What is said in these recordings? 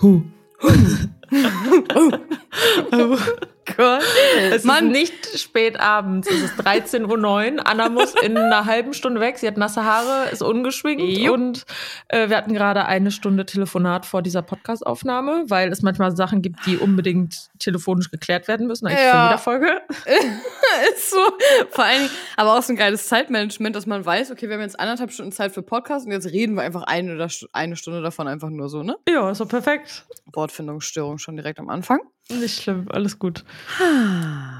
Huh. oh Gott. Es Mann. ist nicht spät abends, es ist 13.09 Uhr. Anna muss in einer halben Stunde weg. Sie hat nasse Haare, ist ungeschwingt Jupp. und äh, wir hatten gerade eine Stunde Telefonat vor dieser Podcastaufnahme, weil es manchmal Sachen gibt, die unbedingt telefonisch geklärt werden müssen, eigentlich ja. von jeder Folge. ist so. Vor allem, aber auch so ein geiles Zeitmanagement, dass man weiß, okay, wir haben jetzt anderthalb Stunden Zeit für Podcast und jetzt reden wir einfach eine, oder eine Stunde davon einfach nur so, ne? Ja, ist so perfekt. Wortfindungsstörung schon direkt am Anfang. Nicht schlimm, alles gut.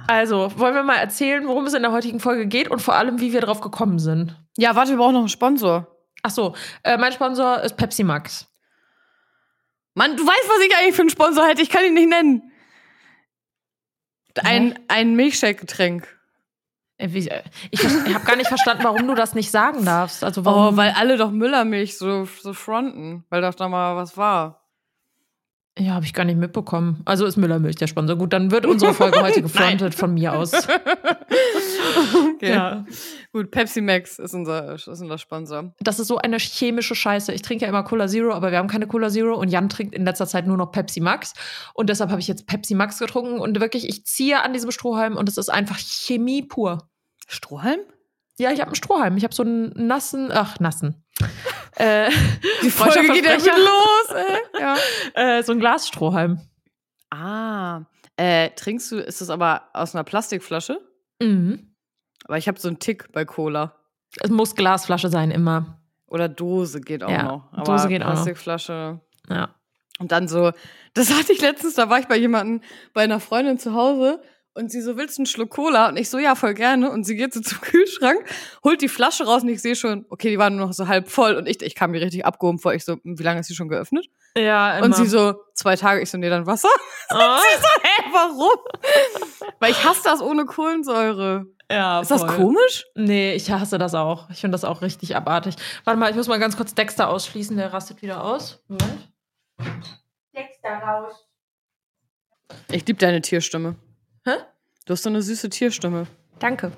Also, wollen wir mal erzählen, worum es in der heutigen Folge geht und vor allem, wie wir drauf gekommen sind? Ja, warte, wir brauchen noch einen Sponsor. Ach so, äh, mein Sponsor ist Pepsi Max. Mann, du weißt, was ich eigentlich für einen Sponsor hätte. Ich kann ihn nicht nennen. Ein, ein Milchshake-Getränk. Äh, ich, ich habe gar nicht verstanden, warum du das nicht sagen darfst. Also warum? Oh, weil alle doch Müllermilch so, so fronten, weil doch da mal was war. Ja, habe ich gar nicht mitbekommen. Also ist Müllermilch der Sponsor. Gut, dann wird unsere Folge heute gefrontet von mir aus. okay. Ja. Gut, Pepsi Max ist unser, ist unser Sponsor. Das ist so eine chemische Scheiße. Ich trinke ja immer Cola Zero, aber wir haben keine Cola Zero und Jan trinkt in letzter Zeit nur noch Pepsi Max. Und deshalb habe ich jetzt Pepsi Max getrunken und wirklich, ich ziehe an diesem Strohhalm und es ist einfach Chemie pur. Strohhalm? Ja, ich habe einen Strohhalm. Ich habe so einen nassen, ach, nassen. Äh, Die Folge geht ja gut los, ey. Ja. Äh, so ein Glasstrohhalm. Ah. Äh, trinkst du, ist das aber aus einer Plastikflasche? Mhm. Aber ich habe so einen Tick bei Cola. Es muss Glasflasche sein, immer. Oder Dose geht auch ja, noch. Aber Dose geht Plastikflasche. auch noch. Ja. Und dann so, das hatte ich letztens, da war ich bei jemandem, bei einer Freundin zu Hause und sie so, willst du einen Schluck Cola? Und ich so, ja, voll gerne. Und sie geht so zum Kühlschrank, holt die Flasche raus und ich sehe schon, okay, die war nur noch so halb voll. Und ich, ich kam mir richtig abgehoben vor. Ich so, hm, wie lange ist sie schon geöffnet? Ja, immer. Und sie so, zwei Tage. Ich so, nee, dann Wasser. Oh. Und sie so, hä, warum? Weil ich hasse das ohne Kohlensäure. Ja, ist voll. das komisch? Nee, ich hasse das auch. Ich finde das auch richtig abartig. Warte mal, ich muss mal ganz kurz Dexter ausschließen. Der rastet wieder aus. Moment. Dexter raus. Ich liebe deine Tierstimme. Hä? Du hast so eine süße Tierstimme. Danke.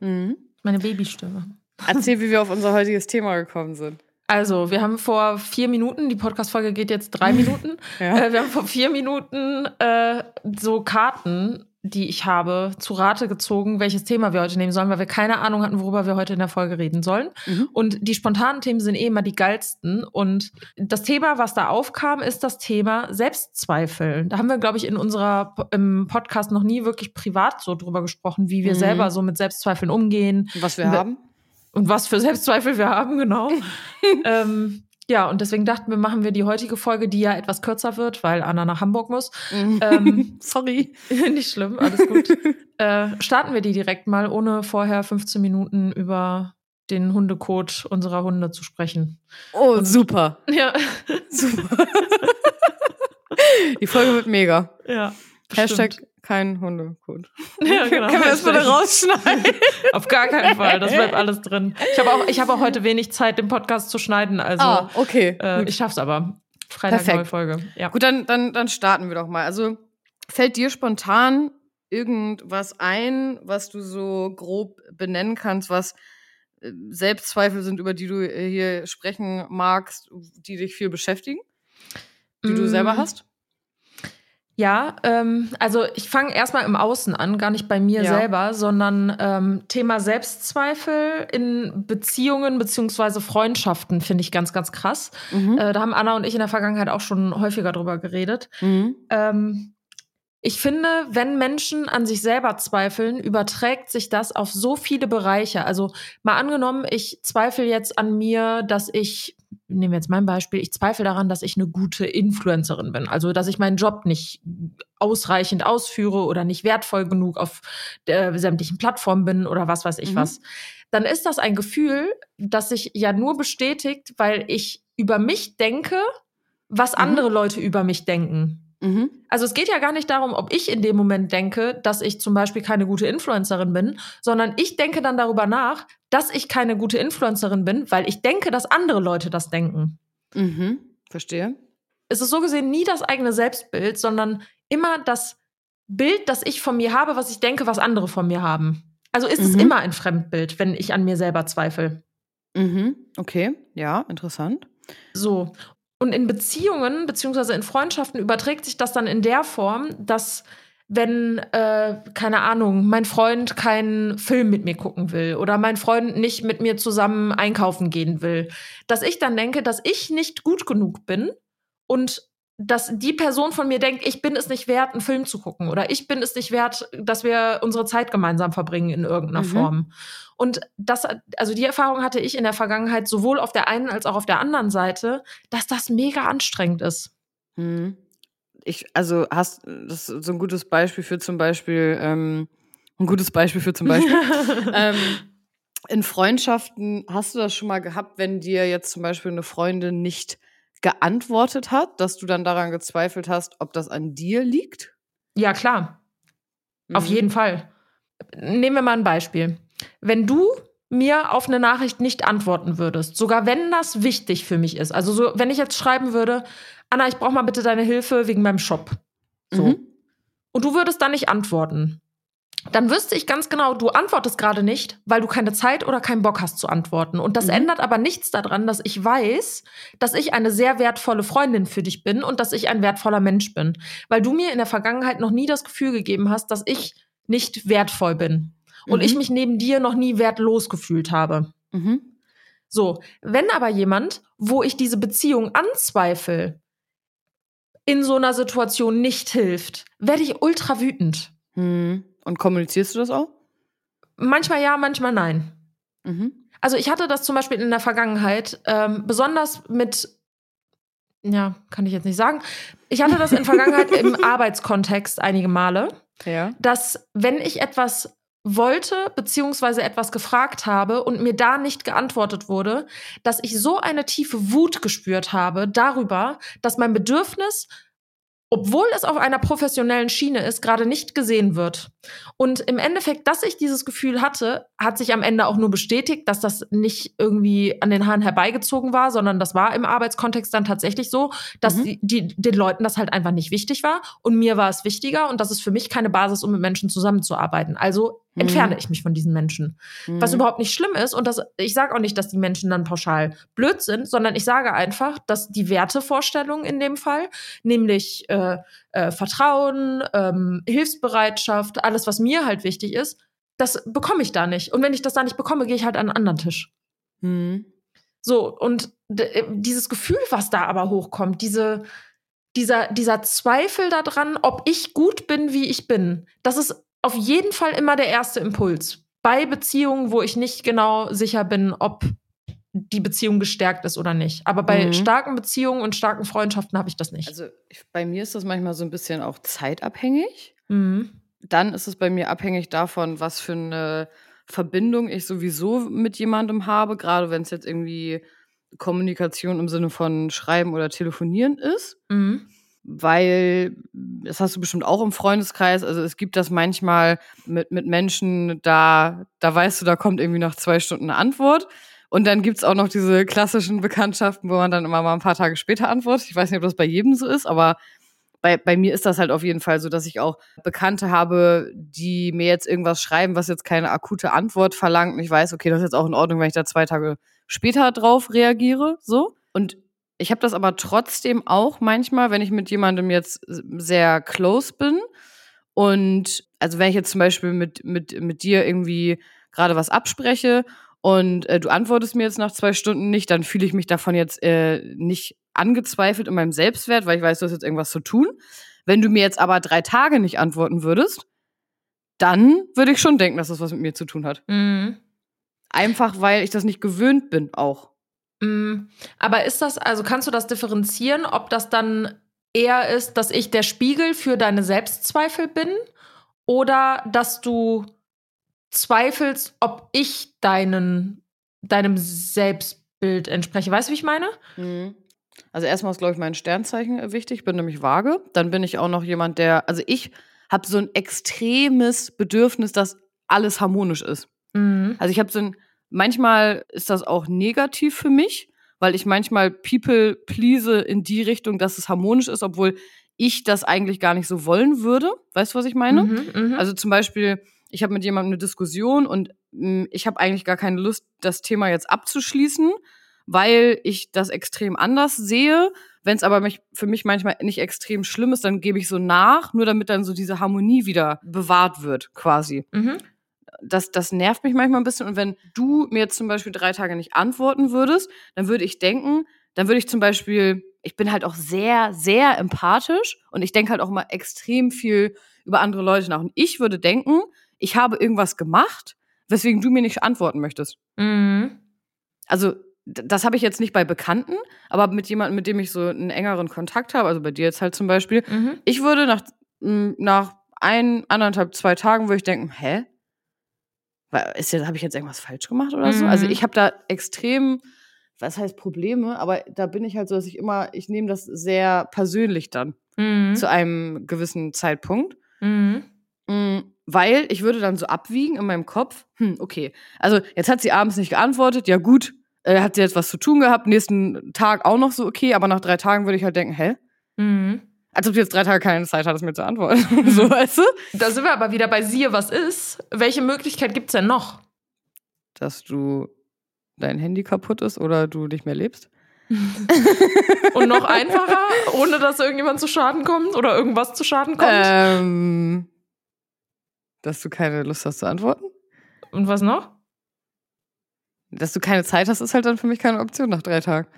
Mhm. Meine Babystimme. Erzähl, wie wir auf unser heutiges Thema gekommen sind. Also, wir haben vor vier Minuten, die Podcast-Folge geht jetzt drei Minuten. ja. äh, wir haben vor vier Minuten äh, so Karten die ich habe, zu Rate gezogen, welches Thema wir heute nehmen sollen, weil wir keine Ahnung hatten, worüber wir heute in der Folge reden sollen. Mhm. Und die spontanen Themen sind eh immer die geilsten. Und das Thema, was da aufkam, ist das Thema Selbstzweifel. Da haben wir, glaube ich, in unserer im Podcast noch nie wirklich privat so drüber gesprochen, wie wir mhm. selber so mit Selbstzweifeln umgehen. Was wir haben. Und was für Selbstzweifel wir haben, genau. ähm, ja, und deswegen dachten wir, machen wir die heutige Folge, die ja etwas kürzer wird, weil Anna nach Hamburg muss. Mhm. Ähm, Sorry. nicht schlimm, alles gut. äh, starten wir die direkt mal, ohne vorher 15 Minuten über den Hundecode unserer Hunde zu sprechen. Oh, und, super. Ja. Super. die Folge wird mega. Ja. Hashtag kein Hundekot. Ja, genau. Können wir das bitte rausschneiden? Auf gar keinen Fall. Das bleibt alles drin. Ich habe auch, ich hab auch heute wenig Zeit, den Podcast zu schneiden. Also, ah, okay. Äh, ich schaff's aber. Freitag Perfekt. neue Folge. Ja. Gut, dann, dann, dann starten wir doch mal. Also, fällt dir spontan irgendwas ein, was du so grob benennen kannst, was äh, Selbstzweifel sind, über die du äh, hier sprechen magst, die dich viel beschäftigen? Die mm. du selber mm. hast? Ja, ähm, also ich fange erstmal im Außen an, gar nicht bei mir ja. selber, sondern ähm, Thema Selbstzweifel in Beziehungen beziehungsweise Freundschaften finde ich ganz, ganz krass. Mhm. Äh, da haben Anna und ich in der Vergangenheit auch schon häufiger drüber geredet. Mhm. Ähm, ich finde, wenn Menschen an sich selber zweifeln, überträgt sich das auf so viele Bereiche. Also mal angenommen, ich zweifle jetzt an mir, dass ich nehmen wir jetzt mein Beispiel, ich zweifle daran, dass ich eine gute Influencerin bin. Also, dass ich meinen Job nicht ausreichend ausführe oder nicht wertvoll genug auf der sämtlichen Plattformen bin oder was weiß ich mhm. was. Dann ist das ein Gefühl, das sich ja nur bestätigt, weil ich über mich denke, was mhm. andere Leute über mich denken. Mhm. Also es geht ja gar nicht darum, ob ich in dem Moment denke, dass ich zum Beispiel keine gute Influencerin bin, sondern ich denke dann darüber nach, dass ich keine gute Influencerin bin, weil ich denke, dass andere Leute das denken. Mhm. Verstehe. Es ist so gesehen nie das eigene Selbstbild, sondern immer das Bild, das ich von mir habe, was ich denke, was andere von mir haben. Also ist mhm. es immer ein Fremdbild, wenn ich an mir selber zweifle. Mhm. Okay, ja, interessant. So. Und in Beziehungen beziehungsweise in Freundschaften überträgt sich das dann in der Form, dass wenn, äh, keine Ahnung, mein Freund keinen Film mit mir gucken will oder mein Freund nicht mit mir zusammen einkaufen gehen will, dass ich dann denke, dass ich nicht gut genug bin und dass die Person von mir denkt, ich bin es nicht wert, einen Film zu gucken oder ich bin es nicht wert, dass wir unsere Zeit gemeinsam verbringen in irgendeiner mhm. Form. Und das, also die Erfahrung hatte ich in der Vergangenheit sowohl auf der einen als auch auf der anderen Seite, dass das mega anstrengend ist. Mhm. Ich, also hast, das ist so ein gutes Beispiel für zum Beispiel, ähm, ein gutes Beispiel für zum Beispiel. ähm, in Freundschaften hast du das schon mal gehabt, wenn dir jetzt zum Beispiel eine Freundin nicht geantwortet hat, dass du dann daran gezweifelt hast, ob das an dir liegt? Ja, klar. Mhm. Auf jeden Fall. Nehmen wir mal ein Beispiel. Wenn du mir auf eine Nachricht nicht antworten würdest, sogar wenn das wichtig für mich ist, also so, wenn ich jetzt schreiben würde, Anna, ich brauche mal bitte deine Hilfe wegen meinem Shop. So. Mhm. Und du würdest dann nicht antworten dann wüsste ich ganz genau, du antwortest gerade nicht, weil du keine Zeit oder keinen Bock hast zu antworten. Und das mhm. ändert aber nichts daran, dass ich weiß, dass ich eine sehr wertvolle Freundin für dich bin und dass ich ein wertvoller Mensch bin. Weil du mir in der Vergangenheit noch nie das Gefühl gegeben hast, dass ich nicht wertvoll bin. Und mhm. ich mich neben dir noch nie wertlos gefühlt habe. Mhm. So, wenn aber jemand, wo ich diese Beziehung anzweifle, in so einer Situation nicht hilft, werde ich ultra wütend. Mhm. Und kommunizierst du das auch? Manchmal ja, manchmal nein. Mhm. Also ich hatte das zum Beispiel in der Vergangenheit, ähm, besonders mit, ja, kann ich jetzt nicht sagen. Ich hatte das in der Vergangenheit im Arbeitskontext einige Male, ja. dass wenn ich etwas wollte beziehungsweise etwas gefragt habe und mir da nicht geantwortet wurde, dass ich so eine tiefe Wut gespürt habe darüber, dass mein Bedürfnis obwohl es auf einer professionellen Schiene ist, gerade nicht gesehen wird. Und im Endeffekt, dass ich dieses Gefühl hatte, hat sich am Ende auch nur bestätigt, dass das nicht irgendwie an den Haaren herbeigezogen war, sondern das war im Arbeitskontext dann tatsächlich so, dass mhm. die, die, den Leuten das halt einfach nicht wichtig war und mir war es wichtiger und das ist für mich keine Basis, um mit Menschen zusammenzuarbeiten. Also entferne mhm. ich mich von diesen Menschen. Mhm. Was überhaupt nicht schlimm ist. Und das, ich sage auch nicht, dass die Menschen dann pauschal blöd sind, sondern ich sage einfach, dass die Wertevorstellung in dem Fall, nämlich äh, äh, Vertrauen, ähm, Hilfsbereitschaft, alles, was mir halt wichtig ist, das bekomme ich da nicht. Und wenn ich das da nicht bekomme, gehe ich halt an einen anderen Tisch. Mhm. So, und äh, dieses Gefühl, was da aber hochkommt, diese, dieser, dieser Zweifel daran, ob ich gut bin, wie ich bin, das ist auf jeden Fall immer der erste Impuls. Bei Beziehungen, wo ich nicht genau sicher bin, ob die Beziehung gestärkt ist oder nicht. Aber bei mhm. starken Beziehungen und starken Freundschaften habe ich das nicht. Also ich, bei mir ist das manchmal so ein bisschen auch zeitabhängig. Mhm. Dann ist es bei mir abhängig davon, was für eine Verbindung ich sowieso mit jemandem habe, gerade wenn es jetzt irgendwie Kommunikation im Sinne von Schreiben oder Telefonieren ist. Mhm weil, das hast du bestimmt auch im Freundeskreis, also es gibt das manchmal mit, mit Menschen, da, da weißt du, da kommt irgendwie nach zwei Stunden eine Antwort. Und dann gibt's auch noch diese klassischen Bekanntschaften, wo man dann immer mal ein paar Tage später antwortet. Ich weiß nicht, ob das bei jedem so ist, aber bei, bei mir ist das halt auf jeden Fall so, dass ich auch Bekannte habe, die mir jetzt irgendwas schreiben, was jetzt keine akute Antwort verlangt. Und ich weiß, okay, das ist jetzt auch in Ordnung, wenn ich da zwei Tage später drauf reagiere. So. Und ich habe das aber trotzdem auch manchmal, wenn ich mit jemandem jetzt sehr close bin. Und also wenn ich jetzt zum Beispiel mit, mit, mit dir irgendwie gerade was abspreche und äh, du antwortest mir jetzt nach zwei Stunden nicht, dann fühle ich mich davon jetzt äh, nicht angezweifelt in meinem Selbstwert, weil ich weiß, du hast jetzt irgendwas zu tun. Wenn du mir jetzt aber drei Tage nicht antworten würdest, dann würde ich schon denken, dass das was mit mir zu tun hat. Mhm. Einfach weil ich das nicht gewöhnt bin auch. Mm, aber ist das, also kannst du das differenzieren, ob das dann eher ist, dass ich der Spiegel für deine Selbstzweifel bin oder dass du zweifelst, ob ich deinen, deinem Selbstbild entspreche? Weißt du, wie ich meine? Mhm. Also erstmal ist, glaube ich, mein Sternzeichen wichtig. Ich bin nämlich vage. Dann bin ich auch noch jemand, der, also ich habe so ein extremes Bedürfnis, dass alles harmonisch ist. Mhm. Also ich habe so ein Manchmal ist das auch negativ für mich, weil ich manchmal People please in die Richtung, dass es harmonisch ist, obwohl ich das eigentlich gar nicht so wollen würde. Weißt du, was ich meine? Mhm, mh. Also zum Beispiel, ich habe mit jemandem eine Diskussion und mh, hm, ich habe eigentlich gar keine Lust, das Thema jetzt abzuschließen, weil ich das extrem anders sehe. Wenn es aber mich, für mich manchmal nicht extrem schlimm ist, dann gebe ich so nach, nur damit dann so diese Harmonie wieder bewahrt wird, quasi. Mhm. Das, das nervt mich manchmal ein bisschen. Und wenn du mir jetzt zum Beispiel drei Tage nicht antworten würdest, dann würde ich denken, dann würde ich zum Beispiel, ich bin halt auch sehr, sehr empathisch und ich denke halt auch immer extrem viel über andere Leute nach. Und ich würde denken, ich habe irgendwas gemacht, weswegen du mir nicht antworten möchtest. Mhm. Also, das habe ich jetzt nicht bei Bekannten, aber mit jemandem, mit dem ich so einen engeren Kontakt habe, also bei dir jetzt halt zum Beispiel, Mhm. ich würde nach, m, nach ein, anderthalb, zwei Tagen würde ich denken, hä? Ist jetzt, habe ich jetzt irgendwas falsch gemacht oder so? Mhm. Also ich habe da extrem, was heißt Probleme, aber da bin ich halt so, dass ich immer, ich nehme das sehr persönlich dann Mhm. zu einem gewissen Zeitpunkt. Mhm. Weil ich würde dann so abwiegen in meinem Kopf, hm, okay, also jetzt hat sie abends nicht geantwortet, ja gut, äh, hat sie jetzt was zu tun gehabt, nächsten Tag auch noch so okay, aber nach drei Tagen würde ich halt denken, hä? Mhm. Als ob du jetzt drei Tage keine Zeit hattest, mir zu antworten. so, weißt du? Da sind wir aber wieder bei siehe, was ist. Welche Möglichkeit gibt's denn noch? Dass du dein Handy kaputt ist oder du nicht mehr lebst. Und noch einfacher, ohne dass irgendjemand zu Schaden kommt oder irgendwas zu Schaden kommt. Ähm, dass du keine Lust hast zu antworten? Und was noch? Dass du keine Zeit hast, ist halt dann für mich keine Option nach drei Tagen.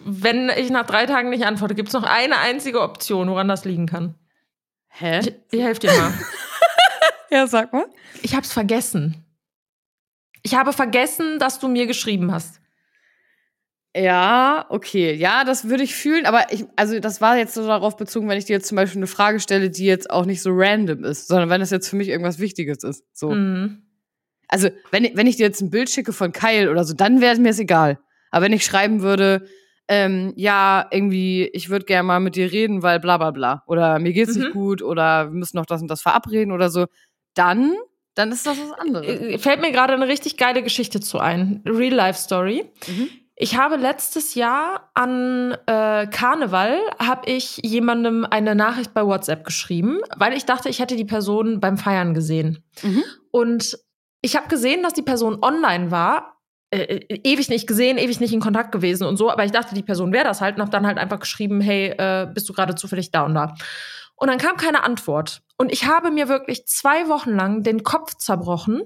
Wenn ich nach drei Tagen nicht antworte, gibt's noch eine einzige Option, woran das liegen kann. Hä? Ich, ich helfe dir mal. Ja, sag mal. Ich hab's vergessen. Ich habe vergessen, dass du mir geschrieben hast. Ja, okay. Ja, das würde ich fühlen, aber ich, also das war jetzt so darauf bezogen, wenn ich dir jetzt zum Beispiel eine Frage stelle, die jetzt auch nicht so random ist, sondern wenn das jetzt für mich irgendwas Wichtiges ist. So. Mhm. Also, wenn, ich- wenn ich dir jetzt ein Bild schicke von Kyle oder so, dann wäre es mir es egal. Aber wenn ich schreiben würde, ähm, ja, irgendwie, ich würde gerne mal mit dir reden, weil bla bla bla. Oder mir geht's Mhm. nicht gut oder wir müssen noch das und das verabreden oder so, dann, dann ist das was anderes. Äh, Fällt mir gerade eine richtig geile Geschichte zu ein. Real-Life-Story. Mhm. Ich habe letztes Jahr an äh, Karneval habe ich jemandem eine Nachricht bei WhatsApp geschrieben, weil ich dachte, ich hätte die Person beim Feiern gesehen. Mhm. Und ich habe gesehen, dass die Person online war. Äh, äh, ewig nicht gesehen, ewig nicht in Kontakt gewesen und so, aber ich dachte, die Person wäre das halt und habe dann halt einfach geschrieben, hey, äh, bist du gerade zufällig da und da? Und dann kam keine Antwort. Und ich habe mir wirklich zwei Wochen lang den Kopf zerbrochen,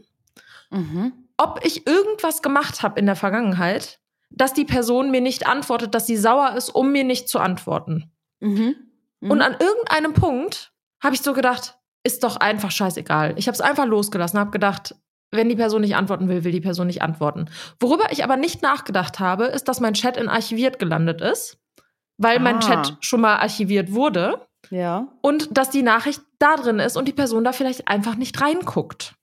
Mhm. ob ich irgendwas gemacht habe in der Vergangenheit, dass die Person mir nicht antwortet, dass sie sauer ist, um mir nicht zu antworten. Mhm. Mhm. Und an irgendeinem Punkt habe ich so gedacht, ist doch einfach scheißegal. Ich habe es einfach losgelassen, habe gedacht, wenn die Person nicht antworten will, will die Person nicht antworten. Worüber ich aber nicht nachgedacht habe, ist, dass mein Chat in archiviert gelandet ist, weil mein Ah. Chat schon mal archiviert wurde ja. und dass die Nachricht da drin ist und die Person da vielleicht einfach nicht reinguckt.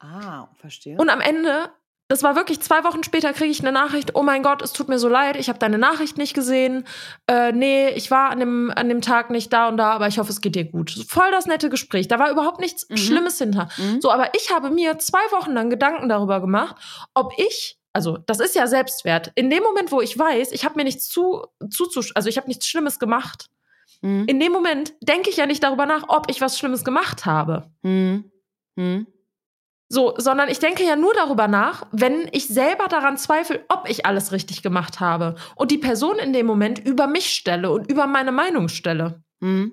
Ah, verstehe. Und am Ende, das war wirklich zwei Wochen später, kriege ich eine Nachricht, oh mein Gott, es tut mir so leid, ich habe deine Nachricht nicht gesehen. Äh, nee, ich war an dem, an dem Tag nicht da und da, aber ich hoffe, es geht dir gut. Voll das nette Gespräch. Da war überhaupt nichts Mhm. Schlimmes hinter. Mhm. So, aber ich habe mir zwei Wochen lang Gedanken darüber gemacht, ob ich, also das ist ja Selbstwert, in dem Moment, wo ich weiß, ich habe mir nichts zu, zu, also ich habe nichts Schlimmes gemacht, Mhm. in dem Moment denke ich ja nicht darüber nach, ob ich was Schlimmes gemacht habe. Mhm. Mhm. So, sondern ich denke ja nur darüber nach, wenn ich selber daran zweifle, ob ich alles richtig gemacht habe und die Person in dem Moment über mich stelle und über meine Meinung stelle. Mhm.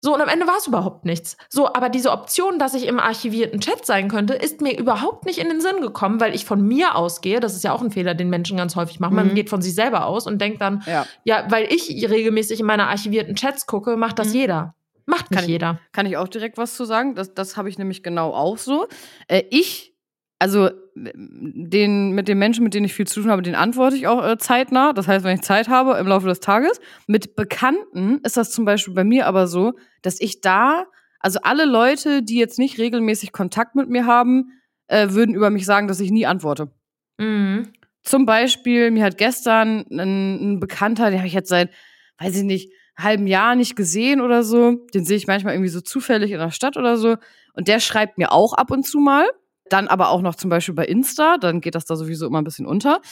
So, und am Ende war es überhaupt nichts. So, aber diese Option, dass ich im archivierten Chat sein könnte, ist mir überhaupt nicht in den Sinn gekommen, weil ich von mir ausgehe. Das ist ja auch ein Fehler, den Menschen ganz häufig machen. Man Mhm. geht von sich selber aus und denkt dann, Ja. ja, weil ich regelmäßig in meine archivierten Chats gucke, macht das Mhm. jeder. Macht nicht Kann ich- jeder. Kann ich auch direkt was zu sagen? Das, das habe ich nämlich genau auch so. Äh, ich, also den, mit den Menschen, mit denen ich viel zu tun habe, den antworte ich auch äh, zeitnah. Das heißt, wenn ich Zeit habe im Laufe des Tages. Mit Bekannten ist das zum Beispiel bei mir aber so, dass ich da, also alle Leute, die jetzt nicht regelmäßig Kontakt mit mir haben, äh, würden über mich sagen, dass ich nie antworte. Mhm. Zum Beispiel, mir hat gestern ein, ein Bekannter, den habe ich jetzt seit, weiß ich nicht, halben Jahr nicht gesehen oder so. Den sehe ich manchmal irgendwie so zufällig in der Stadt oder so. Und der schreibt mir auch ab und zu mal. Dann aber auch noch zum Beispiel bei Insta, dann geht das da sowieso immer ein bisschen unter.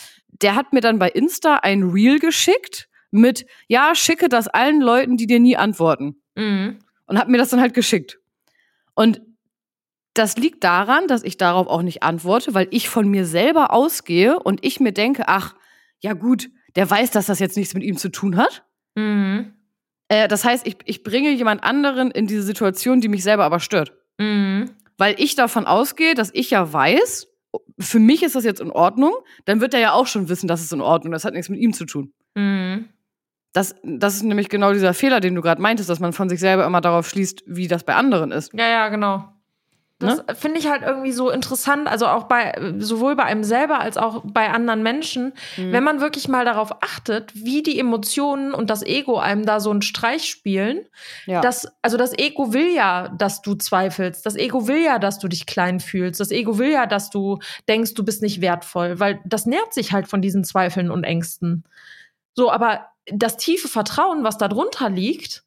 Der hat mir dann bei Insta ein Reel geschickt mit, ja, schicke das allen Leuten, die dir nie antworten. Mhm. Und hat mir das dann halt geschickt. Und das liegt daran, dass ich darauf auch nicht antworte, weil ich von mir selber ausgehe und ich mir denke, ach, ja gut, der weiß, dass das jetzt nichts mit ihm zu tun hat. Mhm. Äh, das heißt, ich, ich bringe jemand anderen in diese Situation, die mich selber aber stört. Mhm. Weil ich davon ausgehe, dass ich ja weiß, für mich ist das jetzt in Ordnung, dann wird er ja auch schon wissen, dass es in Ordnung ist. Das hat nichts mit ihm zu tun. Mhm. Das, das ist nämlich genau dieser Fehler, den du gerade meintest, dass man von sich selber immer darauf schließt, wie das bei anderen ist. Ja, ja, genau. Das Ne? finde ich halt irgendwie so interessant, also auch bei sowohl bei einem selber als auch bei anderen Menschen, Mhm. wenn man wirklich mal darauf achtet, wie die Emotionen und das Ego einem da so einen Streich spielen. Ja. Das, also das Ego will ja, dass du zweifelst. Das Ego will ja, dass du dich klein fühlst. Das Ego will ja, dass du denkst, du bist nicht wertvoll, weil das nährt sich halt von diesen Zweifeln und Ängsten. So, aber das tiefe Vertrauen, was da drunter liegt,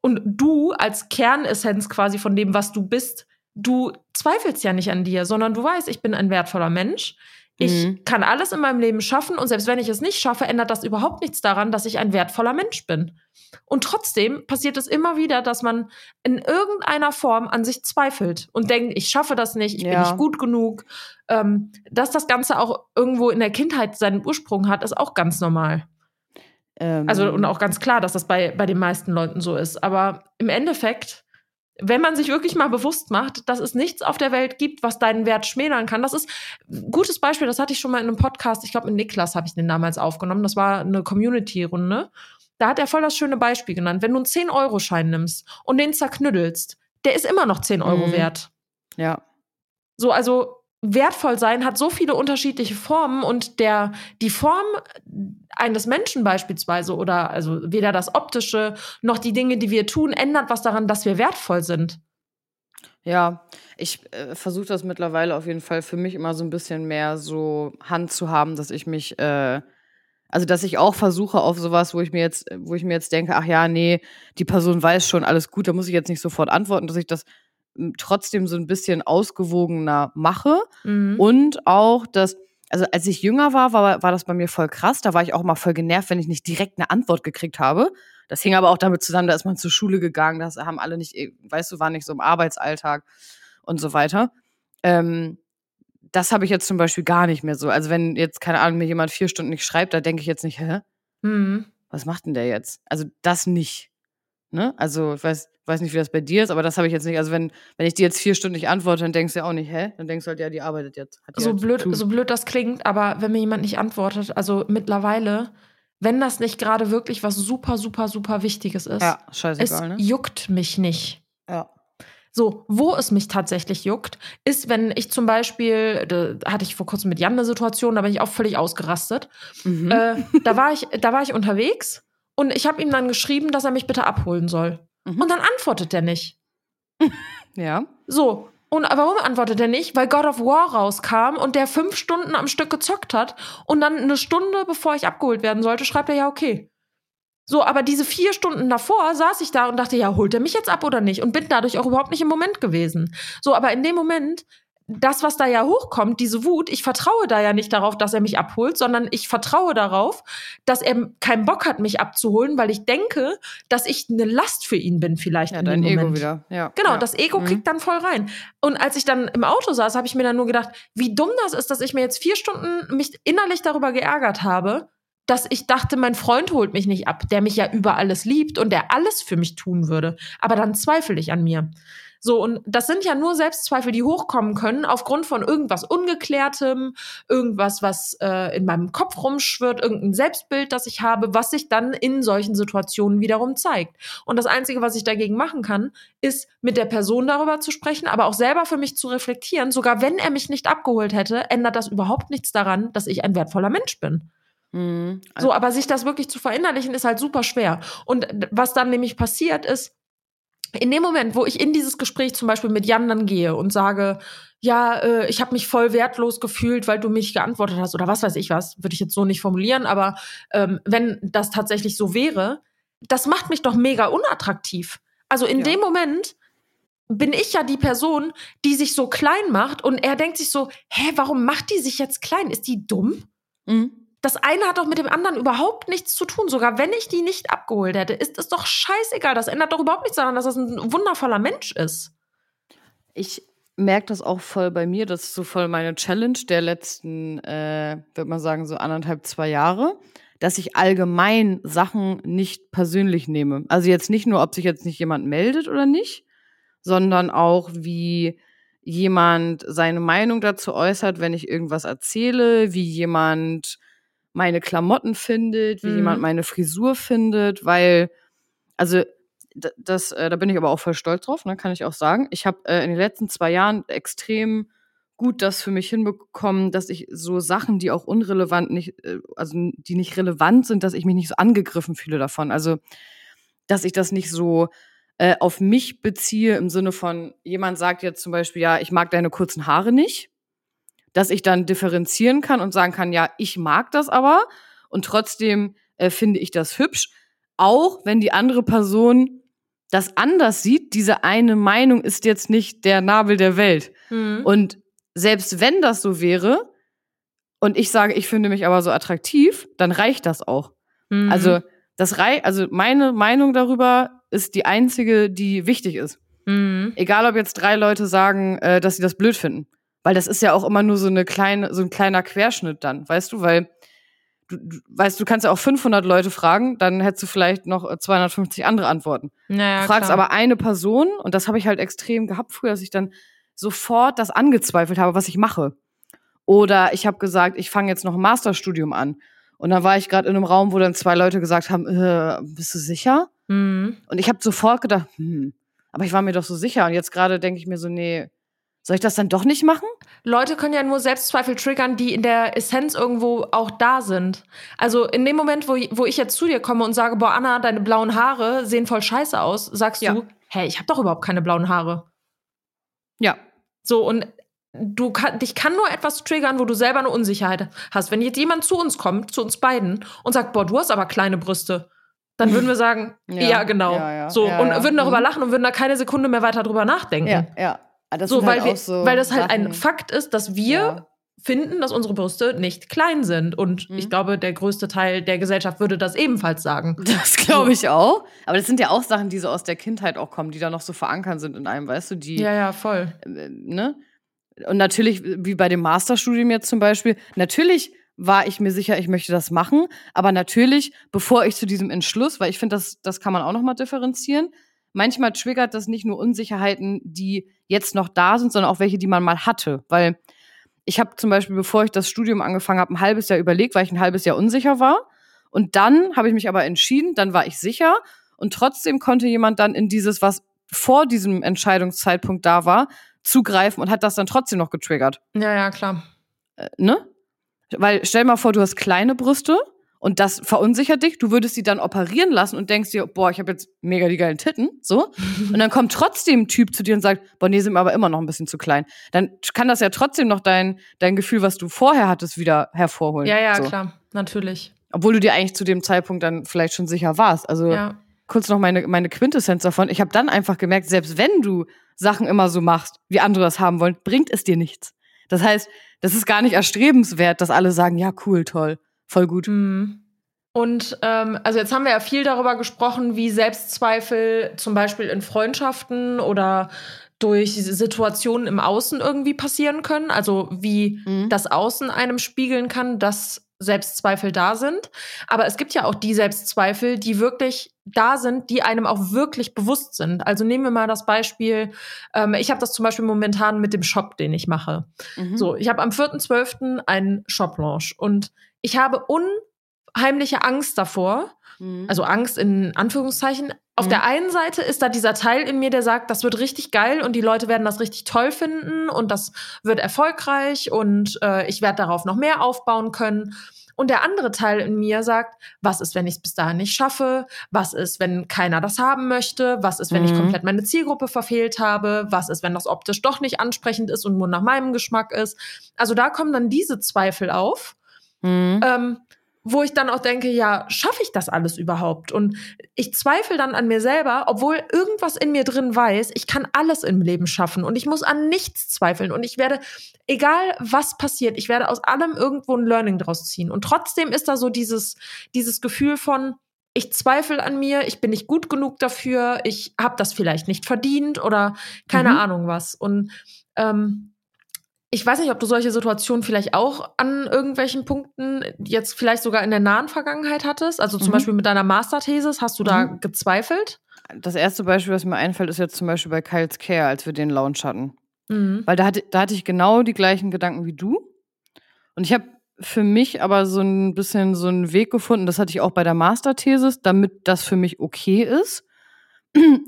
und du als Kernessenz quasi von dem, was du bist, du zweifelst ja nicht an dir, sondern du weißt, ich bin ein wertvoller Mensch. Ich Mhm. kann alles in meinem Leben schaffen und selbst wenn ich es nicht schaffe, ändert das überhaupt nichts daran, dass ich ein wertvoller Mensch bin. Und trotzdem passiert es immer wieder, dass man in irgendeiner Form an sich zweifelt und denkt, ich schaffe das nicht, ich bin Ja. nicht gut genug. Ähm, dass das Ganze auch irgendwo in der Kindheit seinen Ursprung hat, ist auch ganz normal. Ähm, Also und auch ganz klar, dass das bei, bei den meisten Leuten so ist. Aber im Endeffekt, wenn man sich wirklich mal bewusst macht, dass es nichts auf der Welt gibt, was deinen Wert schmälern kann, das ist ein gutes Beispiel, das hatte ich schon mal in einem Podcast, ich glaube mit Niklas habe ich den damals aufgenommen, das war eine Community-Runde. Da hat er voll das schöne Beispiel genannt. Wenn du einen 10-Euro-Schein nimmst und den zerknüttelst, der ist immer noch 10 Euro Mhm. wert. ja. So, also wertvoll sein hat so viele unterschiedliche Formen und der, die Form eines Menschen beispielsweise oder also weder das Optische noch die Dinge, die wir tun, ändert was daran, dass wir wertvoll sind. Ja, ich äh, versuche das mittlerweile auf jeden Fall für mich immer so ein bisschen mehr so Hand zu haben, dass ich mich, äh, also dass ich auch versuche auf sowas, wo ich mir jetzt, wo ich mir jetzt denke, ach ja, nee, die Person weiß schon alles gut, da muss ich jetzt nicht sofort antworten, dass ich das trotzdem so ein bisschen ausgewogener mache Mhm. und auch, dass, also als ich jünger war, war, war das bei mir voll krass. Da war ich auch mal voll genervt, wenn ich nicht direkt eine Antwort gekriegt habe. Das hing aber auch damit zusammen, da ist man zur Schule gegangen, das haben alle nicht, eh, weißt du, war nicht so im Arbeitsalltag und so weiter. Ähm, das habe ich jetzt zum Beispiel gar nicht mehr so. Also wenn jetzt, keine Ahnung, mir jemand vier Stunden nicht schreibt, da denke ich jetzt nicht, hä, Mhm. was macht denn der jetzt? Also das nicht. Ne? Also ich weiß, weiß nicht, wie das bei dir ist, aber das habe ich jetzt nicht. Also wenn, wenn ich dir jetzt vier Stunden nicht antworte, dann denkst du ja auch nicht, hä? Dann denkst du halt, ja, die arbeitet jetzt. Die So halt blöd, so blöd das klingt, aber wenn mir jemand nicht antwortet, also mittlerweile, wenn das nicht gerade wirklich was super, super, super Wichtiges ist, Ja, es scheißegal, ne? juckt mich nicht. Ja. So, wo es mich tatsächlich juckt, ist, wenn ich zum Beispiel, da hatte ich vor kurzem mit Jan eine Situation, da bin ich auch völlig ausgerastet. Mhm. Äh, da, war ich, da war ich unterwegs und ich habe ihm dann geschrieben, dass er mich bitte abholen soll. Mhm. Und dann antwortet er nicht. ja. So. Und warum antwortet er nicht? Weil God of War rauskam und der fünf Stunden am Stück gezockt hat und dann eine Stunde, bevor ich abgeholt werden sollte, schreibt er ja okay. So, aber diese vier Stunden davor saß ich da und dachte, ja, holt er mich jetzt ab oder nicht? Und bin dadurch auch überhaupt nicht im Moment gewesen. So, aber in dem Moment, das, was da ja hochkommt, diese Wut, ich vertraue da ja nicht darauf, dass er mich abholt, sondern ich vertraue darauf, dass er keinen Bock hat, mich abzuholen, weil ich denke, dass ich eine Last für ihn bin, vielleicht. Ja, in dein Ego wieder. Ja. Genau, ja. das Ego Mhm. kickt dann voll rein. Und als ich dann im Auto saß, habe ich mir dann nur gedacht, wie dumm das ist, dass ich mir jetzt vier Stunden mich innerlich darüber geärgert habe, dass ich dachte, mein Freund holt mich nicht ab, der mich ja über alles liebt und der alles für mich tun würde. Aber dann zweifle ich an mir. So, und das sind ja nur Selbstzweifel, die hochkommen können aufgrund von irgendwas Ungeklärtem, irgendwas, was äh, in meinem Kopf rumschwirrt, irgendein Selbstbild, das ich habe, was sich dann in solchen Situationen wiederum zeigt. Und das Einzige, was ich dagegen machen kann, ist mit der Person darüber zu sprechen, aber auch selber für mich zu reflektieren. Sogar wenn er mich nicht abgeholt hätte, ändert das überhaupt nichts daran, dass ich ein wertvoller Mensch bin. Mhm. So, aber sich das wirklich zu verinnerlichen, ist halt super schwer. Und was dann nämlich passiert ist, in dem Moment, wo ich in dieses Gespräch zum Beispiel mit Jan dann gehe und sage, ja, äh, ich habe mich voll wertlos gefühlt, weil du mich geantwortet hast oder was weiß ich was, würde ich jetzt so nicht formulieren, aber ähm, wenn das tatsächlich so wäre, das macht mich doch mega unattraktiv. Also in Ja. dem Moment bin ich ja die Person, die sich so klein macht und er denkt sich so, hä, warum macht die sich jetzt klein? Ist die dumm? Mhm. Das eine hat doch mit dem anderen überhaupt nichts zu tun. Sogar wenn ich die nicht abgeholt hätte, ist es doch scheißegal. Das ändert doch überhaupt nichts daran, dass das ein wundervoller Mensch ist. Ich, merke das auch voll bei mir. Das ist so voll meine Challenge der letzten, äh, würde man sagen, so anderthalb, zwei Jahre, dass ich allgemein Sachen nicht persönlich nehme. Also jetzt nicht nur, ob sich jetzt nicht jemand meldet oder nicht, sondern auch wie jemand seine Meinung dazu äußert, wenn ich irgendwas erzähle, wie jemand meine Klamotten findet, wie mhm. jemand meine Frisur findet, weil, also das, äh, da bin ich aber auch voll stolz drauf, ne, kann ich auch sagen. Ich habe äh, in den letzten zwei Jahren extrem gut das für mich hinbekommen, dass ich so Sachen, die auch unrelevant nicht, äh, also die nicht relevant sind, dass ich mich nicht so angegriffen fühle davon. Also, dass ich das nicht so äh, auf mich beziehe im Sinne von, jemand sagt jetzt zum Beispiel, ja, ich mag deine kurzen Haare nicht, dass ich dann differenzieren kann und sagen kann, ja, ich mag das aber und trotzdem äh, finde ich das hübsch, auch wenn die andere Person das anders sieht, diese eine Meinung ist jetzt nicht der Nabel der Welt. Mhm. Und selbst wenn das so wäre und ich sage, ich finde mich aber so attraktiv, dann reicht das auch. Mhm. Also das rei also meine Meinung darüber ist die einzige, die wichtig ist. Mhm. Egal, ob jetzt drei Leute sagen, äh, dass sie das blöd finden, weil das ist ja auch immer nur so eine kleine, so ein kleiner Querschnitt dann, weißt du, weil du, du weißt, du kannst ja auch 500 Leute fragen, dann hättest du vielleicht noch 250 andere Antworten. Naja, du fragst klar. aber eine Person und das habe ich halt extrem gehabt früher, dass ich dann sofort das angezweifelt habe, was ich mache. Oder ich habe gesagt, ich fange jetzt noch ein Masterstudium an. Und dann war ich gerade in einem Raum, wo dann zwei Leute gesagt haben, äh, bist du sicher? Mhm. Und ich habe sofort gedacht, hm, aber ich war mir doch so sicher. Und jetzt gerade denke ich mir so, nee, soll ich das dann doch nicht machen? Leute können ja nur Selbstzweifel triggern, die in der Essenz irgendwo auch da sind. Also in dem Moment, wo, wo ich jetzt zu dir komme und sage, boah, Anna, deine blauen Haare sehen voll scheiße aus, sagst ja. du, hey, ich habe doch überhaupt keine blauen Haare. Ja. So, und du kann, dich kann nur etwas triggern, wo du selber eine Unsicherheit hast. Wenn jetzt jemand zu uns kommt, zu uns beiden, und sagt, boah, du hast aber kleine Brüste, dann würden wir sagen, ja, ja genau. Ja, ja, so, und würden darüber mhm. lachen und würden da keine Sekunde mehr weiter drüber nachdenken. Ja, ja. Ah, das so, weil, halt wir, so weil das halt ein Fakt ist, dass wir ja. finden, dass unsere Brüste nicht klein sind. Und mhm. ich glaube, der größte Teil der Gesellschaft würde das ebenfalls sagen. Das glaube ich auch. Aber das sind ja auch Sachen, die so aus der Kindheit auch kommen, die da noch so verankert sind in einem, weißt du, die. Ja, ja, voll. Äh, ne? Und natürlich, wie bei dem Masterstudium jetzt zum Beispiel, natürlich war ich mir sicher, ich möchte das machen. Aber natürlich, bevor ich zu diesem Entschluss, weil ich finde, das, das kann man auch noch mal differenzieren, manchmal triggert das nicht nur Unsicherheiten, die jetzt noch da sind, sondern auch welche, die man mal hatte. Weil ich habe zum Beispiel, bevor ich das Studium angefangen habe, ein halbes Jahr überlegt, weil ich ein halbes Jahr unsicher war. Und dann habe ich mich aber entschieden, dann war ich sicher. Und trotzdem konnte jemand dann in dieses, was vor diesem Entscheidungszeitpunkt da war, zugreifen und hat das dann trotzdem noch getriggert. Ja, ja, klar. Äh, ne? Weil stell mal vor, du hast kleine Brüste und das verunsichert dich. Du würdest sie dann operieren lassen und denkst dir, boah, ich habe jetzt mega die geilen Titten, so. Und dann kommt trotzdem ein Typ zu dir und sagt, boah, nee, sind mir aber immer noch ein bisschen zu klein. Dann kann das ja trotzdem noch dein, dein Gefühl, was du vorher hattest, wieder hervorholen. Ja, ja, so. klar, natürlich. Obwohl du dir eigentlich zu dem Zeitpunkt dann vielleicht schon sicher warst. Also ja. kurz noch meine, meine Quintessenz davon. Ich habe dann einfach gemerkt, selbst wenn du Sachen immer so machst, wie andere das haben wollen, bringt es dir nichts. Das heißt, das ist gar nicht erstrebenswert, dass alle sagen, ja, cool, toll. Voll gut. Mhm. Und ähm, also jetzt haben wir ja viel darüber gesprochen, wie Selbstzweifel zum Beispiel in Freundschaften oder durch Situationen im Außen irgendwie passieren können. Also wie mhm. das Außen einem spiegeln kann, dass Selbstzweifel da sind. Aber es gibt ja auch die Selbstzweifel, die wirklich da sind, die einem auch wirklich bewusst sind. Also nehmen wir mal das Beispiel, ähm, ich habe das zum Beispiel momentan mit dem Shop, den ich mache. Mhm. So, ich habe am 4.12. einen Shop-Launch und ich habe unheimliche Angst davor, mhm. also Angst in Anführungszeichen. Auf mhm. der einen Seite ist da dieser Teil in mir, der sagt, das wird richtig geil und die Leute werden das richtig toll finden und das wird erfolgreich und äh, ich werde darauf noch mehr aufbauen können. Und der andere Teil in mir sagt, was ist, wenn ich es bis dahin nicht schaffe? Was ist, wenn keiner das haben möchte? Was ist, wenn mhm. ich komplett meine Zielgruppe verfehlt habe? Was ist, wenn das optisch doch nicht ansprechend ist und nur nach meinem Geschmack ist? Also da kommen dann diese Zweifel auf. Mhm. Ähm, wo ich dann auch denke, ja, schaffe ich das alles überhaupt? Und ich zweifle dann an mir selber, obwohl irgendwas in mir drin weiß, ich kann alles im Leben schaffen und ich muss an nichts zweifeln und ich werde, egal was passiert, ich werde aus allem irgendwo ein Learning draus ziehen. Und trotzdem ist da so dieses, dieses Gefühl von, ich zweifle an mir, ich bin nicht gut genug dafür, ich habe das vielleicht nicht verdient oder keine Mhm. Ahnung was. Und ähm, ich weiß nicht, ob du solche Situationen vielleicht auch an irgendwelchen Punkten jetzt vielleicht sogar in der nahen Vergangenheit hattest. Also zum Mhm. Beispiel mit deiner Masterthesis, hast du da Mhm. gezweifelt? Das erste Beispiel, was mir einfällt, ist jetzt zum Beispiel bei Kyle's Care, als wir den Launch hatten. Mhm. Weil da hatte, da hatte ich genau die gleichen Gedanken wie du. Und ich habe für mich aber so ein bisschen so einen Weg gefunden, das hatte ich auch bei der Masterthesis, damit das für mich okay ist.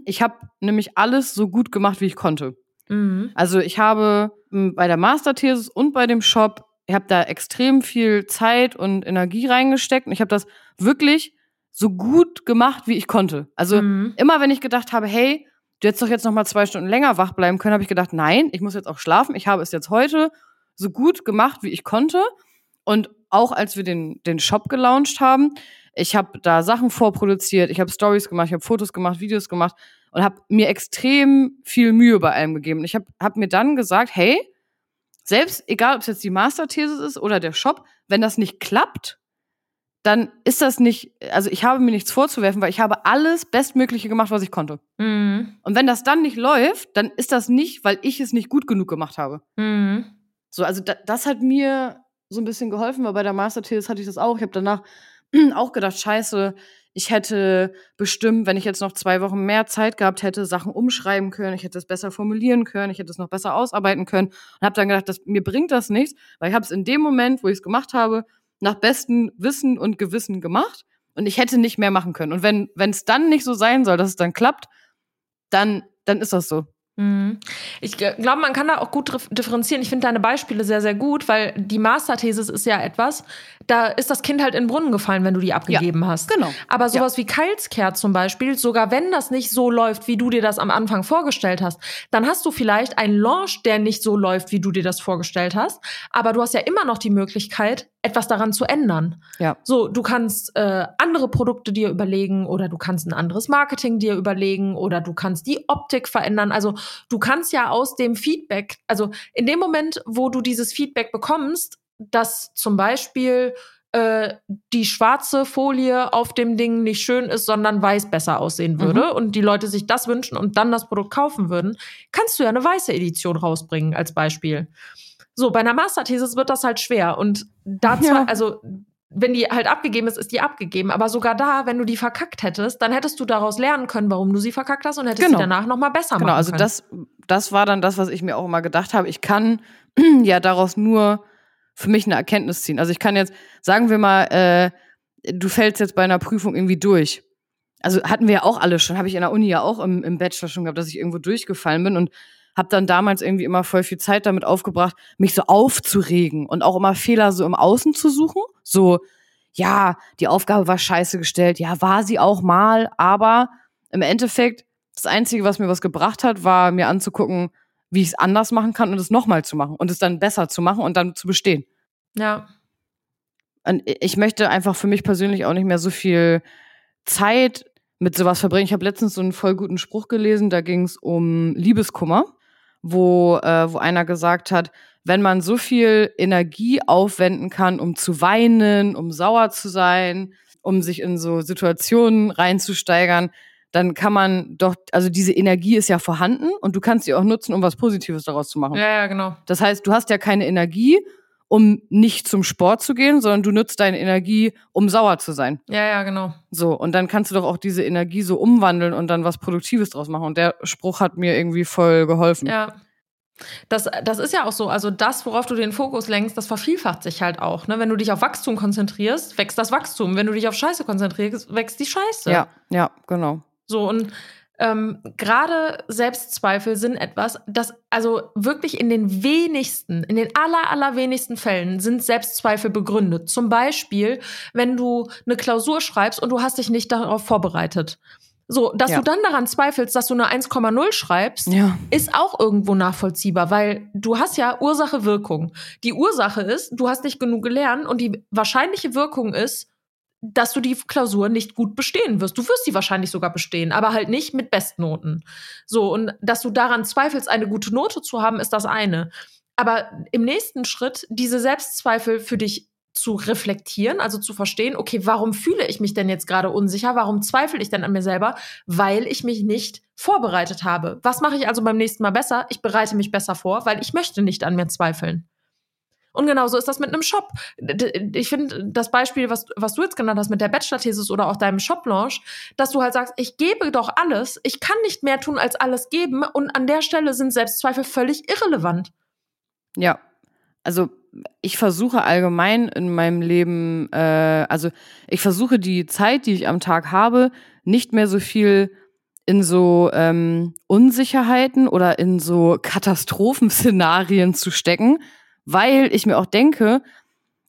Ich habe nämlich alles so gut gemacht, wie ich konnte. Mhm. Also ich habe m, bei der Masterthesis und bei dem Shop, ich habe da extrem viel Zeit und Energie reingesteckt und ich habe das wirklich so gut gemacht, wie ich konnte. Also Mhm. immer wenn ich gedacht habe, hey, du hättest doch jetzt noch mal zwei Stunden länger wach bleiben können, habe ich gedacht, nein, ich muss jetzt auch schlafen. Ich habe es jetzt heute so gut gemacht, wie ich konnte. Und auch als wir den, den Shop gelauncht haben, ich habe da Sachen vorproduziert, ich habe Stories gemacht, ich habe Fotos gemacht, Videos gemacht und habe mir extrem viel Mühe bei allem gegeben. Und ich habe hab mir dann gesagt, hey, selbst egal, ob es jetzt die Masterthesis ist oder der Shop, wenn das nicht klappt, dann ist das nicht, also ich habe mir nichts vorzuwerfen, weil ich habe alles Bestmögliche gemacht, was ich konnte. Mhm. Und wenn das dann nicht läuft, dann ist das nicht, weil ich es nicht gut genug gemacht habe. Mhm. So, also da, das hat mir so ein bisschen geholfen, weil bei der Masterthesis hatte ich das auch. Ich habe danach auch gedacht, scheiße, ich hätte bestimmt, wenn ich jetzt noch zwei Wochen mehr Zeit gehabt hätte, Sachen umschreiben können, ich hätte es besser formulieren können, ich hätte es noch besser ausarbeiten können und habe dann gedacht, das, mir bringt das nichts, weil ich habe es in dem Moment, wo ich es gemacht habe, nach bestem Wissen und Gewissen gemacht und ich hätte nicht mehr machen können. Und wenn es dann nicht so sein soll, dass es dann klappt, dann dann ist das so. Mhm. Ich glaube, man kann da auch gut dif- differenzieren. Ich finde deine Beispiele sehr, sehr gut, weil die Masterthesis ist ja etwas, da ist das Kind halt in den Brunnen gefallen, wenn du die abgegeben hast. Genau. Aber sowas wie Kyle's Care zum Beispiel, sogar wenn das nicht so läuft, wie du dir das am Anfang vorgestellt hast, dann hast du vielleicht einen Launch, der nicht so läuft, wie du dir das vorgestellt hast. Aber du hast ja immer noch die Möglichkeit, etwas daran zu ändern. Ja. So, du kannst äh, andere Produkte dir überlegen oder du kannst ein anderes Marketing dir überlegen oder du kannst die Optik verändern. Also du kannst ja aus dem Feedback, also in dem Moment, wo du dieses Feedback bekommst, dass zum Beispiel äh, die schwarze Folie auf dem Ding nicht schön ist, sondern weiß besser aussehen würde und die Leute sich das wünschen und dann das Produkt kaufen würden, kannst du ja eine weiße Edition rausbringen als Beispiel. So, bei einer Masterthesis wird das halt schwer und da zwar, Ja. also wenn die halt abgegeben ist, ist die abgegeben. Aber sogar da, wenn du die verkackt hättest, dann hättest du daraus lernen können, warum du sie verkackt hast und hättest Genau. sie danach noch mal besser Genau, machen also können. das, das war dann das, was ich mir auch immer gedacht habe. Ich kann ja daraus nur für mich eine Erkenntnis ziehen. Also ich kann jetzt, sagen wir mal, äh, du fällst jetzt bei einer Prüfung irgendwie durch. Also hatten wir ja auch alle schon, habe ich in der Uni ja auch im, im Bachelor schon gehabt, dass ich irgendwo durchgefallen bin und habe dann damals irgendwie immer voll viel Zeit damit aufgebracht, mich so aufzuregen und auch immer Fehler so im Außen zu suchen. So, ja, die Aufgabe war scheiße gestellt, ja, war sie auch mal, aber im Endeffekt, das Einzige, was mir was gebracht hat, war mir anzugucken, wie ich es anders machen kann und es nochmal zu machen und es dann besser zu machen und dann zu bestehen. ja. Und ich möchte einfach für mich persönlich auch nicht mehr so viel Zeit mit sowas verbringen. Ich habe letztens so einen voll guten Spruch gelesen, da ging es um Liebeskummer, wo, äh, wo einer gesagt hat, wenn man so viel Energie aufwenden kann, um zu weinen, um sauer zu sein, um sich in so Situationen reinzusteigern, dann kann man doch, also diese Energie ist ja vorhanden und du kannst sie auch nutzen, um was Positives daraus zu machen. Ja, ja, genau. Das heißt, du hast ja keine Energie, um nicht zum Sport zu gehen, sondern du nutzt deine Energie, um sauer zu sein. Ja, ja, genau. So, und dann kannst du doch auch diese Energie so umwandeln und dann was Produktives draus machen. Und der Spruch hat mir irgendwie voll geholfen. Ja. Das, das ist ja auch so. Also das, worauf du den Fokus lenkst, das vervielfacht sich halt auch. Ne? Wenn du dich auf Wachstum konzentrierst, wächst das Wachstum. Wenn du dich auf Scheiße konzentrierst, wächst die Scheiße. ja, ja, genau. So, und ähm, gerade Selbstzweifel sind etwas, das, also wirklich in den wenigsten, in den aller, allerwenigsten Fällen sind Selbstzweifel begründet. Zum Beispiel, wenn du eine Klausur schreibst und du hast dich nicht darauf vorbereitet. So, dass Ja. du dann daran zweifelst, dass du eine 1,0 schreibst, Ja, ist auch irgendwo nachvollziehbar, weil du hast ja Ursache-Wirkung. Die Ursache ist, du hast nicht genug gelernt und die wahrscheinliche Wirkung ist, dass du die Klausur nicht gut bestehen wirst. Du wirst sie wahrscheinlich sogar bestehen, aber halt nicht mit Bestnoten. So, und dass du daran zweifelst, eine gute Note zu haben, ist das eine. Aber im nächsten Schritt diese Selbstzweifel für dich zu reflektieren, also zu verstehen, okay, warum fühle ich mich denn jetzt gerade unsicher? Warum zweifle ich denn an mir selber? Weil ich mich nicht vorbereitet habe. Was mache ich also beim nächsten Mal besser? Ich bereite mich besser vor, weil ich möchte nicht an mir zweifeln. Und genauso ist das mit einem Shop. Ich finde das Beispiel, was, was du jetzt genannt hast mit der Bachelor-Thesis oder auch deinem Shop-Launch, dass du halt sagst, ich gebe doch alles, ich kann nicht mehr tun als alles geben und an der Stelle sind Selbstzweifel völlig irrelevant. Ja, also ich versuche allgemein in meinem Leben, äh, also ich versuche die Zeit, die ich am Tag habe, nicht mehr so viel in so ähm, Unsicherheiten oder in so Katastrophenszenarien zu stecken, weil ich mir auch denke,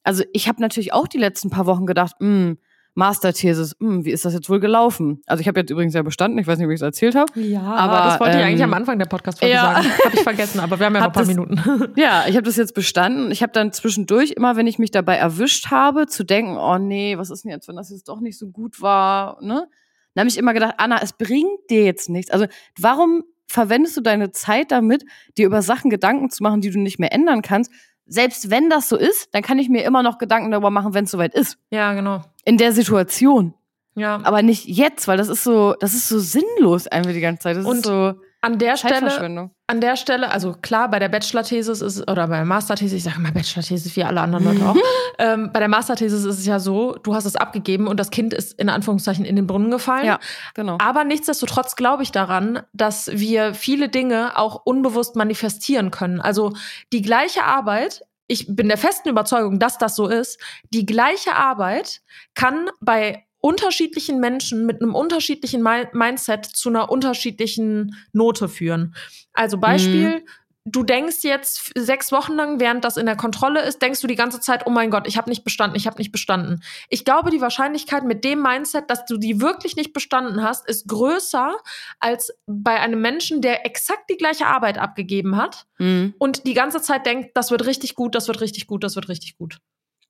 also ich habe natürlich auch die letzten paar Wochen gedacht, mh, hm, Masterthesis, mh, hm, wie ist das jetzt wohl gelaufen? Also ich habe jetzt übrigens ja bestanden, ich weiß nicht, ob ich es erzählt habe. Ja, aber das wollte ähm, ich eigentlich am Anfang der Podcast-Folge ja. sagen. Habe ich vergessen, aber wir haben ja noch ein paar das, Minuten. Ja, ich habe das jetzt bestanden. Ich habe dann zwischendurch immer, wenn ich mich dabei erwischt habe, zu denken, oh nee, was ist denn jetzt, wenn das jetzt doch nicht so gut war, ne? Dann habe ich immer gedacht, Anna, es bringt dir jetzt nichts. Also warum verwendest du deine Zeit damit, dir über Sachen Gedanken zu machen, die du nicht mehr ändern kannst? Selbst wenn das so ist, dann kann ich mir immer noch Gedanken darüber machen, wenn es soweit ist. Ja, genau. In der Situation. Ja. Aber nicht jetzt, weil das ist so, das ist so sinnlos einfach die ganze Zeit. Das Und ist so an der Stelle, an der Stelle, also klar, bei der Bachelor-Thesis ist, oder bei der Master-Thesis, ich sage mal Bachelor-Thesis wie alle anderen Leute auch, ähm, bei der Master-Thesis ist es ja so, du hast es abgegeben und das Kind ist in Anführungszeichen in den Brunnen gefallen. Ja, genau. Aber nichtsdestotrotz glaube ich daran, dass wir viele Dinge auch unbewusst manifestieren können. Also die gleiche Arbeit, ich bin der festen Überzeugung, dass das so ist, die gleiche Arbeit kann bei unterschiedlichen Menschen mit einem unterschiedlichen Mindset zu einer unterschiedlichen Note führen. Also Beispiel, mhm. du denkst jetzt sechs Wochen lang, während das in der Kontrolle ist, denkst du die ganze Zeit, oh mein Gott, ich habe nicht bestanden, ich habe nicht bestanden. Ich glaube, die Wahrscheinlichkeit mit dem Mindset, dass du die wirklich nicht bestanden hast, ist größer als bei einem Menschen, der exakt die gleiche Arbeit abgegeben hat mhm. und die ganze Zeit denkt, das wird richtig gut, das wird richtig gut, das wird richtig gut.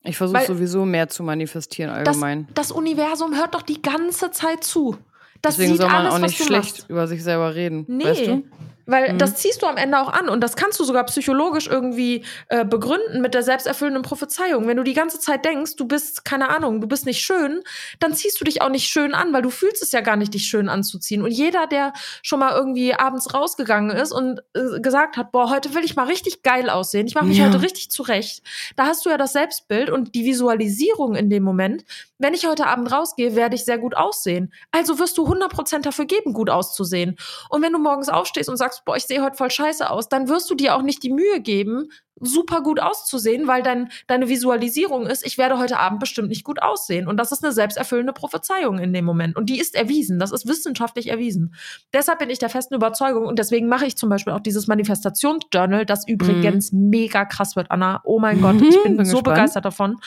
Ich versuche sowieso mehr zu manifestieren allgemein. Das, das, Universum hört doch die ganze Zeit zu. Das Deswegen sieht soll man alles, auch nicht schlecht machst. über sich selber reden. Nee. Weißt du? Weil mhm. das ziehst du am Ende auch an und das kannst du sogar psychologisch irgendwie äh, begründen mit der selbsterfüllenden Prophezeiung. Wenn du die ganze Zeit denkst, du bist, keine Ahnung, du bist nicht schön, dann ziehst du dich auch nicht schön an, weil du fühlst es ja gar nicht, dich schön anzuziehen. Und jeder, der schon mal irgendwie abends rausgegangen ist und äh, gesagt hat, boah, heute will ich mal richtig geil aussehen, ich mache mich ja. heute richtig zurecht, da hast du ja das Selbstbild und die Visualisierung in dem Moment, wenn ich heute Abend rausgehe, werde ich sehr gut aussehen. Also wirst du 100% dafür geben, gut auszusehen. Und wenn du morgens aufstehst und sagst, boah, ich sehe heute voll scheiße aus, dann wirst du dir auch nicht die Mühe geben, super gut auszusehen, weil dein, deine Visualisierung ist, ich werde heute Abend bestimmt nicht gut aussehen. Und das ist eine selbsterfüllende Prophezeiung in dem Moment. Und die ist erwiesen. Das ist wissenschaftlich erwiesen. Deshalb bin ich der festen Überzeugung und deswegen mache ich zum Beispiel auch dieses Manifestationsjournal, das übrigens mhm. mega krass wird, Anna. Oh mein Gott, ich bin, bin so gespannt. begeistert davon.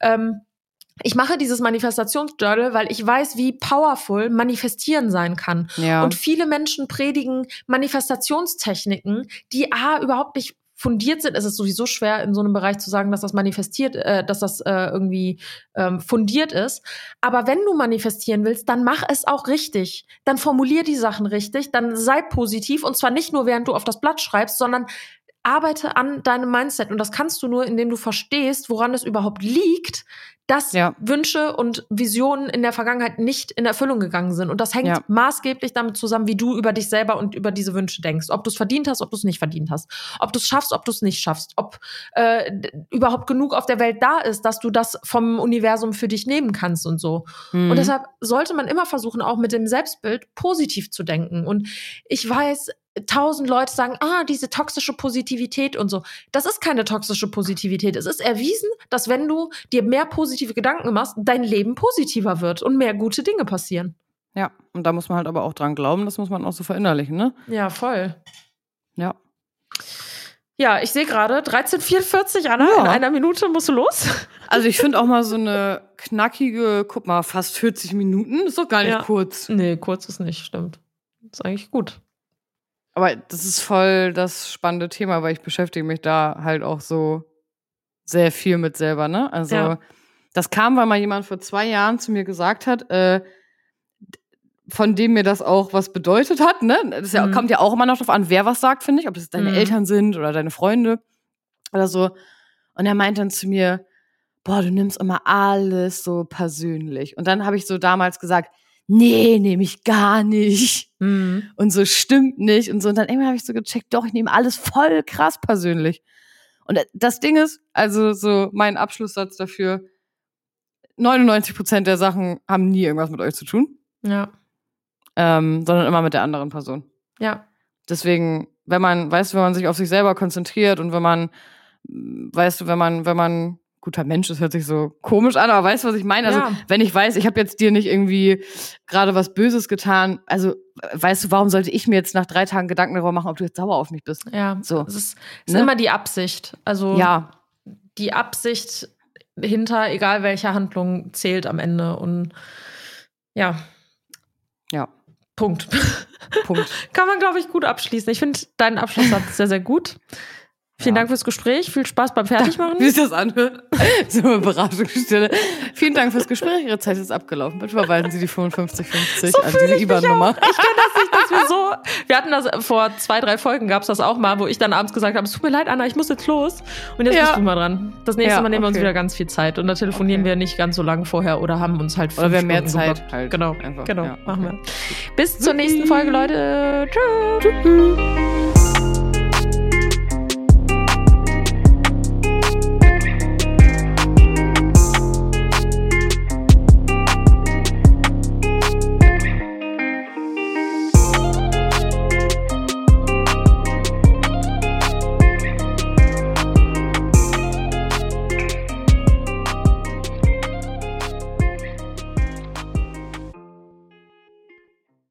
Ähm, ich mache dieses Manifestationsjournal, weil ich weiß, wie powerful manifestieren sein kann. Ja. Und viele Menschen predigen Manifestationstechniken, die a überhaupt nicht fundiert sind. Es ist sowieso schwer in so einem Bereich zu sagen, dass das manifestiert, äh, dass das äh, irgendwie ähm, fundiert ist. Aber wenn du manifestieren willst, dann mach es auch richtig. Dann formulier die Sachen richtig. Dann sei positiv und zwar nicht nur während du auf das Blatt schreibst, sondern arbeite an deinem Mindset. Und das kannst du nur, indem du verstehst, woran es überhaupt liegt, dass ja. Wünsche und Visionen in der Vergangenheit nicht in Erfüllung gegangen sind. Und das hängt ja. maßgeblich damit zusammen, wie du über dich selber und über diese Wünsche denkst. Ob du es verdient hast, ob du es nicht verdient hast. Ob du es schaffst, ob du es nicht schaffst. Ob äh, überhaupt genug auf der Welt da ist, dass du das vom Universum für dich nehmen kannst und so. Mhm. Und deshalb sollte man immer versuchen, auch mit dem Selbstbild positiv zu denken. Und ich weiß, tausend Leute sagen, ah, diese toxische Positivität und so. Das ist keine toxische Positivität. Es ist erwiesen, dass wenn du dir mehr positive Gedanken machst, dein Leben positiver wird und mehr gute Dinge passieren. Ja, und da muss man halt aber auch dran glauben, das muss man auch so verinnerlichen, ne? Ja, voll. Ja. Ja, ich sehe gerade 1344, Anna, ja. in einer Minute musst du los. Also ich finde auch mal so eine knackige, guck mal, fast 40 Minuten, ist doch gar nicht ja. kurz. Nee, kurz ist nicht, stimmt. Ist eigentlich gut. Aber das ist voll das spannende Thema, weil ich beschäftige mich da halt auch so sehr viel mit selber, ne? Also ja. das kam, weil mal jemand vor zwei Jahren zu mir gesagt hat, äh, von dem mir das auch was bedeutet hat, ne? Das ja, mhm. kommt ja auch immer noch drauf an, wer was sagt, finde ich, ob das deine mhm. Eltern sind oder deine Freunde oder so. Und er meint dann zu mir, boah, du nimmst immer alles so persönlich. Und dann habe ich so damals gesagt, nee, nehme ich gar nicht. Mhm. Und so stimmt nicht. Und so. Und dann irgendwann habe ich so gecheckt, doch, ich nehme alles voll krass persönlich. Und das Ding ist, also so mein Abschlusssatz dafür, 99 Prozent der Sachen haben nie irgendwas mit euch zu tun, Ja. ähm, sondern immer mit der anderen Person. Ja. Deswegen, wenn man, weißt du, wenn man sich auf sich selber konzentriert und wenn man, weißt du, wenn man, wenn man guter Mensch, das hört sich so komisch an, aber weißt du, was ich meine? Also, Ja. wenn ich weiß, ich habe jetzt dir nicht irgendwie gerade was Böses getan, also weißt du, warum sollte ich mir jetzt nach drei Tagen Gedanken darüber machen, ob du jetzt sauer auf mich bist? Ja. So. Es ist, es ist Ne? immer die Absicht. Also Ja, die Absicht hinter, egal welcher Handlung, zählt am Ende. Und ja. Ja. Punkt. Punkt. Kann man, glaube ich, gut abschließen. Ich finde deinen Abschlusssatz sehr, sehr gut. Vielen Ja. Dank fürs Gespräch. Viel Spaß beim Fertigmachen. Wie sich das anhört. so eine Beratungsstelle. Vielen Dank fürs Gespräch. Ihre Zeit ist abgelaufen. Bitte verweisen Sie die 5550 So an diese ich. IBAN-Nummer. Ich kenne das nicht, dass wir so. Wir hatten das vor zwei, drei Folgen gab es das auch mal, wo ich dann abends gesagt habe: Es tut mir leid, Anna, ich muss jetzt los. Und jetzt Ja. bist du mal dran. Das nächste Ja, Mal nehmen wir uns okay. wieder ganz viel Zeit. Und da telefonieren Okay. wir nicht ganz so lange vorher oder haben uns halt Oder wir haben mehr Zeit geblockt. halt. Genau, Einfach. genau. Ja, Machen okay. wir. Bis zur nächsten Folge, Leute. Tschüss. Tschüss.